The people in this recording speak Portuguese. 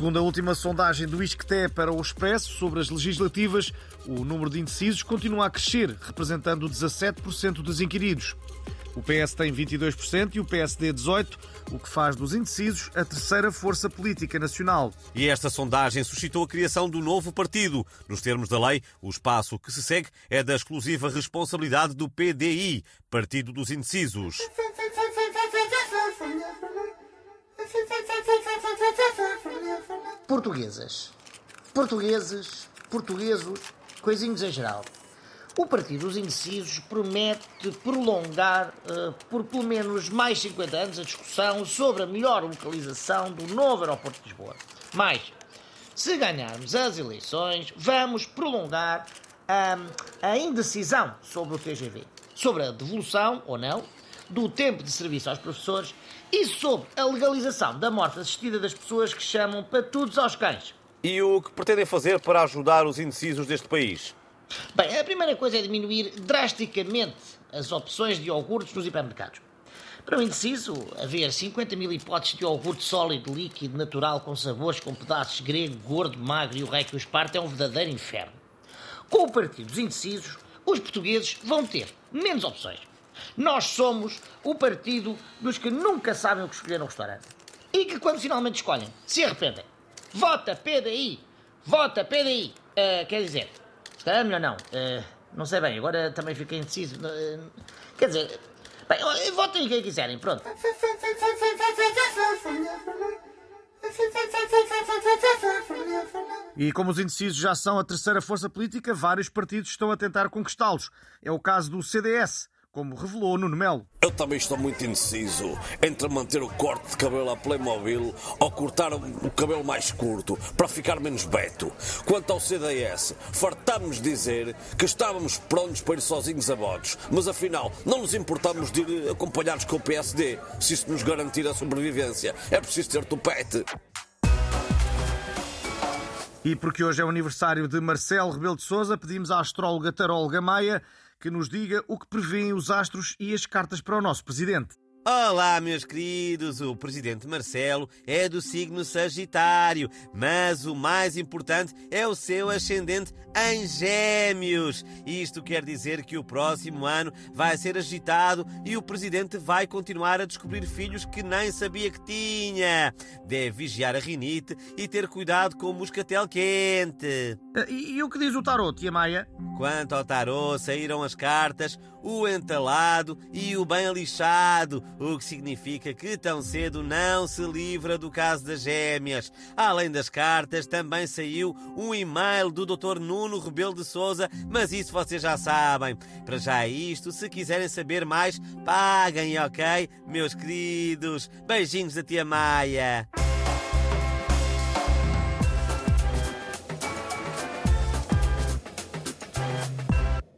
Segundo a última sondagem do ISCTE para o Expresso sobre as legislativas, o número de indecisos continua a crescer, representando 17% dos inquiridos. O PS tem 22% e o PSD 18%, o que faz dos indecisos a terceira força política nacional. E esta sondagem suscitou a criação do novo partido. Nos termos da lei, o espaço que se segue é da exclusiva responsabilidade do PDI, Partido dos Indecisos. Portuguesas. Portugueses, portuguesos, coisinhos em geral. O Partido dos Indecisos promete prolongar uh, por pelo menos mais 50 anos a discussão sobre a melhor localização do novo aeroporto de Lisboa. Mais, se ganharmos as eleições, vamos prolongar um, a indecisão sobre o TGV, sobre a devolução ou não do tempo de serviço aos professores e sobre a legalização da morte assistida das pessoas que chamam patudos aos cães. E o que pretendem fazer para ajudar os indecisos deste país? Bem, a primeira coisa é diminuir drasticamente as opções de iogurtes nos hipermercados. Para o indeciso, haver 50 mil hipóteses de iogurte sólido, líquido, natural, com sabores, com pedaços grego, gordo, magro e o rei que o esparta é um verdadeiro inferno. Com o Partido dos Indecisos, os portugueses vão ter menos opções. Nós somos o partido dos que nunca sabem o que escolher no restaurante. E que, quando finalmente escolhem, se arrependem. Vota PDI! Vota PDI! Uh, eh, quer dizer, se calhar melhor não. Uh, não sei bem, agora também fiquei indeciso. Uh, quer dizer, bem, votem quem quiserem, pronto. E como os indecisos já são a terceira força política, vários partidos estão a tentar conquistá-los. É o caso do CDS, como revelou Nuno Melo. Eu também estou muito indeciso entre manter o corte de cabelo a Playmobil ou cortar o cabelo mais curto para ficar menos beto. Quanto ao CDS, fartámos dizer que estávamos prontos para ir sozinhos a votos, mas afinal não nos importamos de ir acompanhados com o PSD, se isso nos garantir a sobrevivência. É preciso ter tupete. E porque hoje é o aniversário de Marcelo Rebelo de Sousa, pedimos à astróloga taróloga Maia que nos diga o que prevêem os astros e as cartas para o nosso presidente. Olá, meus queridos! O presidente Marcelo é do signo Sagitário, mas o mais importante é o seu ascendente em Gêmeos. Isto quer dizer que o próximo ano vai ser agitado e o presidente vai continuar a descobrir filhos que nem sabia que tinha. Deve vigiar a rinite e ter cuidado com o moscatel quente. E, e o que diz o tarot, tia Maia? Quanto ao tarot, saíram as cartas, o entalado e o bem lixado o que significa que tão cedo não se livra do caso das gêmeas. Além das cartas, também saiu um e-mail do Dr. Nuno Rebelo de Souza, mas isso vocês já sabem. Para já é isto, se quiserem saber mais, paguem, ok? Meus queridos, beijinhos da tia Maia.